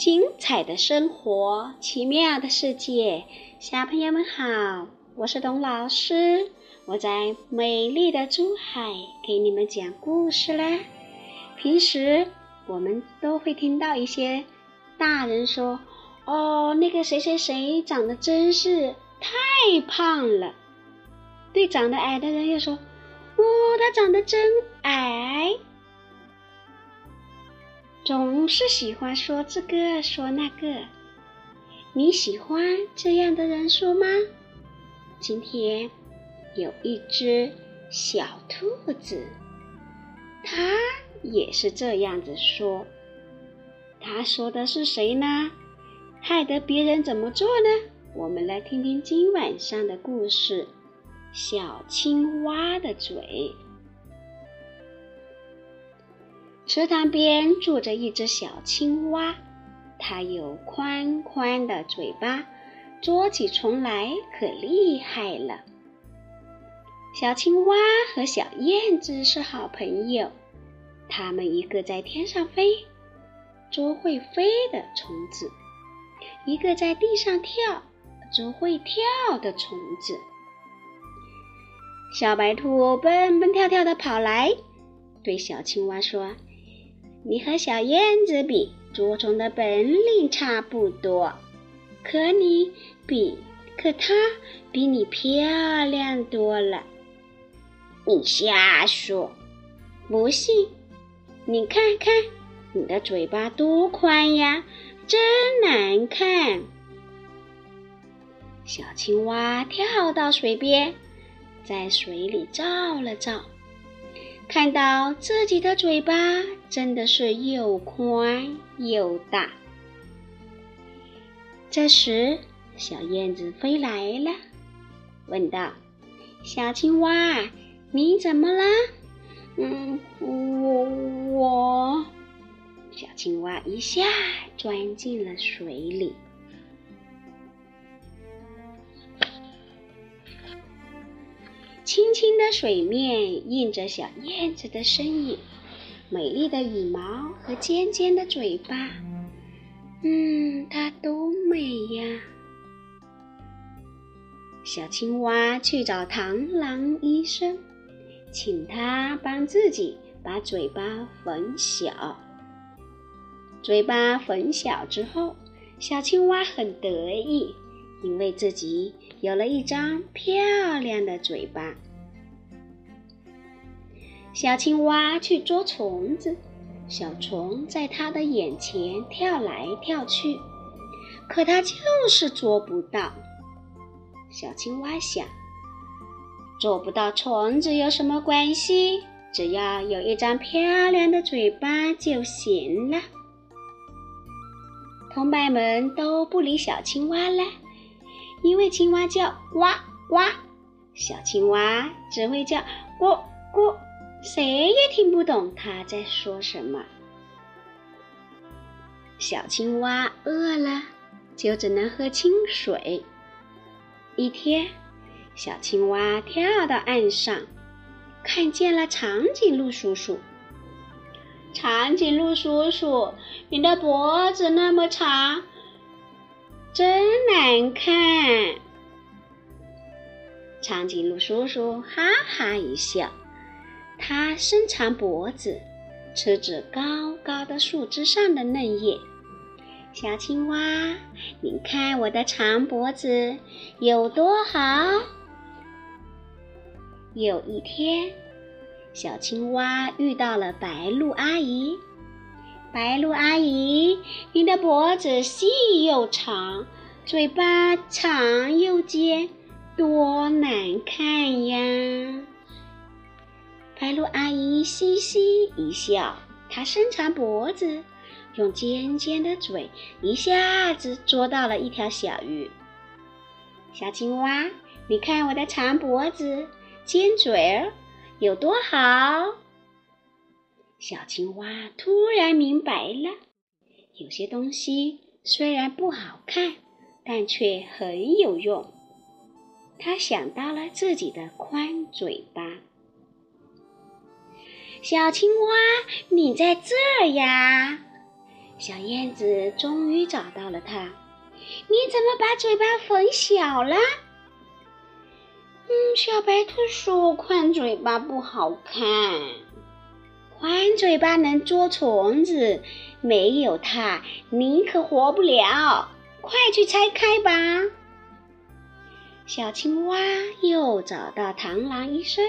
精彩的生活，奇妙的世界。小朋友们好，我是董老师，我在美丽的珠海给你们讲故事啦。平时我们都会听到一些大人说：“哦，那个谁谁谁长得真是太胖了。”对长得矮的人又说：“哦，他长得真矮。”总是喜欢说这个说那个，你喜欢这样的人说吗？今天有一只小兔子，它也是这样子说。它说的是谁呢？害得别人怎么做呢？我们来听听今晚上的故事：小青蛙的嘴。池塘边住着一只小青蛙，它有宽宽的嘴巴，捉起虫来可厉害了。小青蛙和小燕子是好朋友，它们一个在天上飞，捉会飞的虫子；一个在地上跳，捉会跳的虫子。小白兔蹦蹦跳跳的跑来，对小青蛙说。你和小燕子比，捉虫的本领差不多，可你比，可它比你漂亮多了。你瞎说！不信，你看看你的嘴巴多宽呀，真难看。小青蛙跳到水边，在水里照了照。看到自己的嘴巴真的是又宽又大。这时，小燕子飞来了，问道：“小青蛙，你怎么了？”“嗯，我我……”小青蛙一下钻进了水里。清的水面映着小燕子的身影，美丽的羽毛和尖尖的嘴巴，嗯，它多美呀！小青蛙去找螳螂医生，请他帮自己把嘴巴缝小。嘴巴缝小之后，小青蛙很得意。因为自己有了一张漂亮的嘴巴，小青蛙去捉虫子，小虫在它的眼前跳来跳去，可它就是捉不到。小青蛙想：捉不到虫子有什么关系？只要有一张漂亮的嘴巴就行了。同伴们都不理小青蛙了。因为青蛙叫呱呱，小青蛙只会叫咕咕，谁也听不懂它在说什么。小青蛙饿了，就只能喝清水。一天，小青蛙跳到岸上，看见了长颈鹿叔叔。长颈鹿叔叔，你的脖子那么长。真难看！长颈鹿叔叔哈哈一笑，它伸长脖子，吃着高高的树枝上的嫩叶。小青蛙，你看我的长脖子有多好！有一天，小青蛙遇到了白鹭阿姨。白鹭阿姨，你的脖子细又长，嘴巴长又尖，多难看呀！白鹭阿姨嘻嘻一笑，她伸长脖子，用尖尖的嘴一下子捉到了一条小鱼。小青蛙，你看我的长脖子、尖嘴儿有多好！小青蛙突然明白了，有些东西虽然不好看，但却很有用。它想到了自己的宽嘴巴。小青蛙，你在这儿呀？小燕子终于找到了它。你怎么把嘴巴缝小了？嗯，小白兔说：“宽嘴巴不好看，宽嘴巴能捉虫子，没有它你可活不了。快去拆开吧！”小青蛙又找到螳螂医生，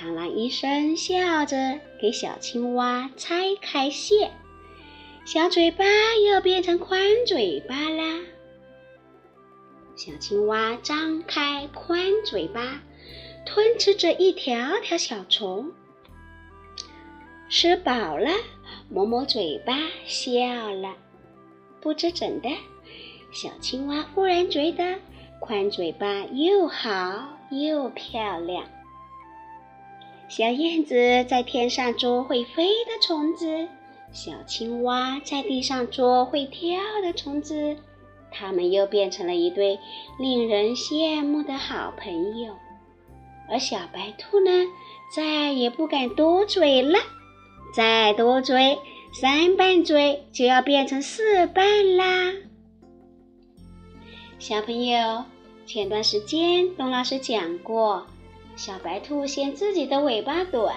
螳螂医生笑着给小青蛙拆开线，小嘴巴又变成宽嘴巴啦。小青蛙张开宽嘴巴，吞吃着一条条小虫。吃饱了，抹抹嘴巴，笑了。不知怎的，小青蛙忽然觉得宽嘴巴又好又漂亮。小燕子在天上捉会飞的虫子，小青蛙在地上捉会跳的虫子。它们又变成了一对令人羡慕的好朋友，而小白兔呢，再也不敢多嘴了。再多嘴，三瓣嘴就要变成四瓣啦。小朋友，前段时间董老师讲过，小白兔嫌自己的尾巴短，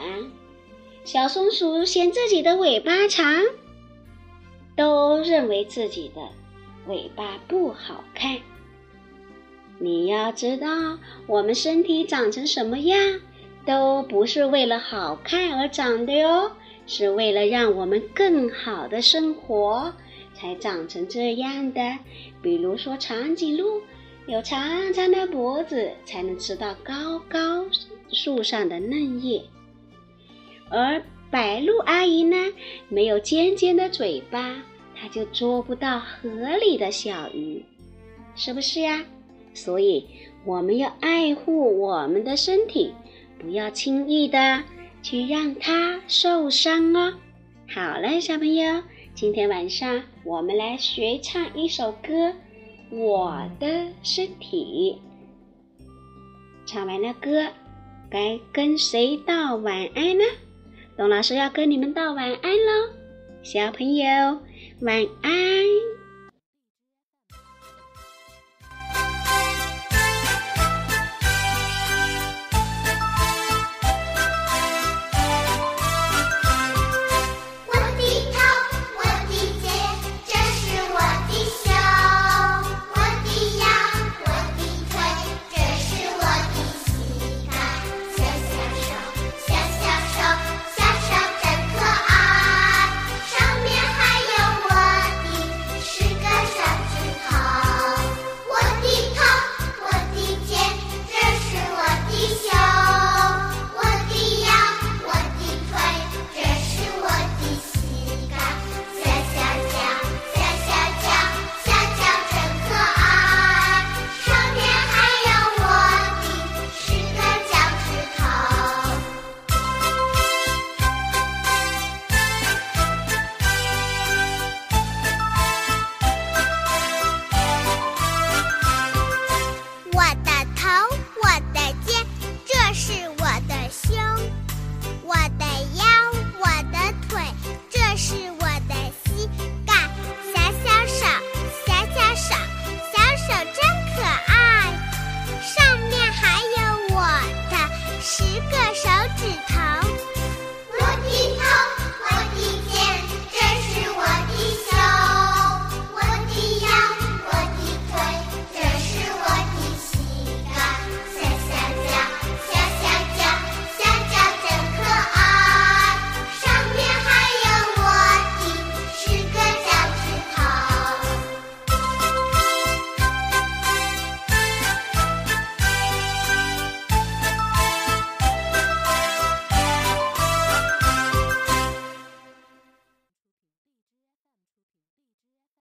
小松鼠嫌自己的尾巴长，都认为自己的。尾巴不好看。你要知道，我们身体长成什么样，都不是为了好看而长的哟，是为了让我们更好的生活才长成这样的。比如说，长颈鹿有长长的脖子，才能吃到高高树上的嫩叶；而白鹭阿姨呢，没有尖尖的嘴巴。它就捉不到河里的小鱼，是不是呀？所以我们要爱护我们的身体，不要轻易的去让它受伤哦。好了，小朋友，今天晚上我们来学唱一首歌《我的身体》。唱完了歌，该跟谁道晚安呢？董老师要跟你们道晚安喽，小朋友。晚安。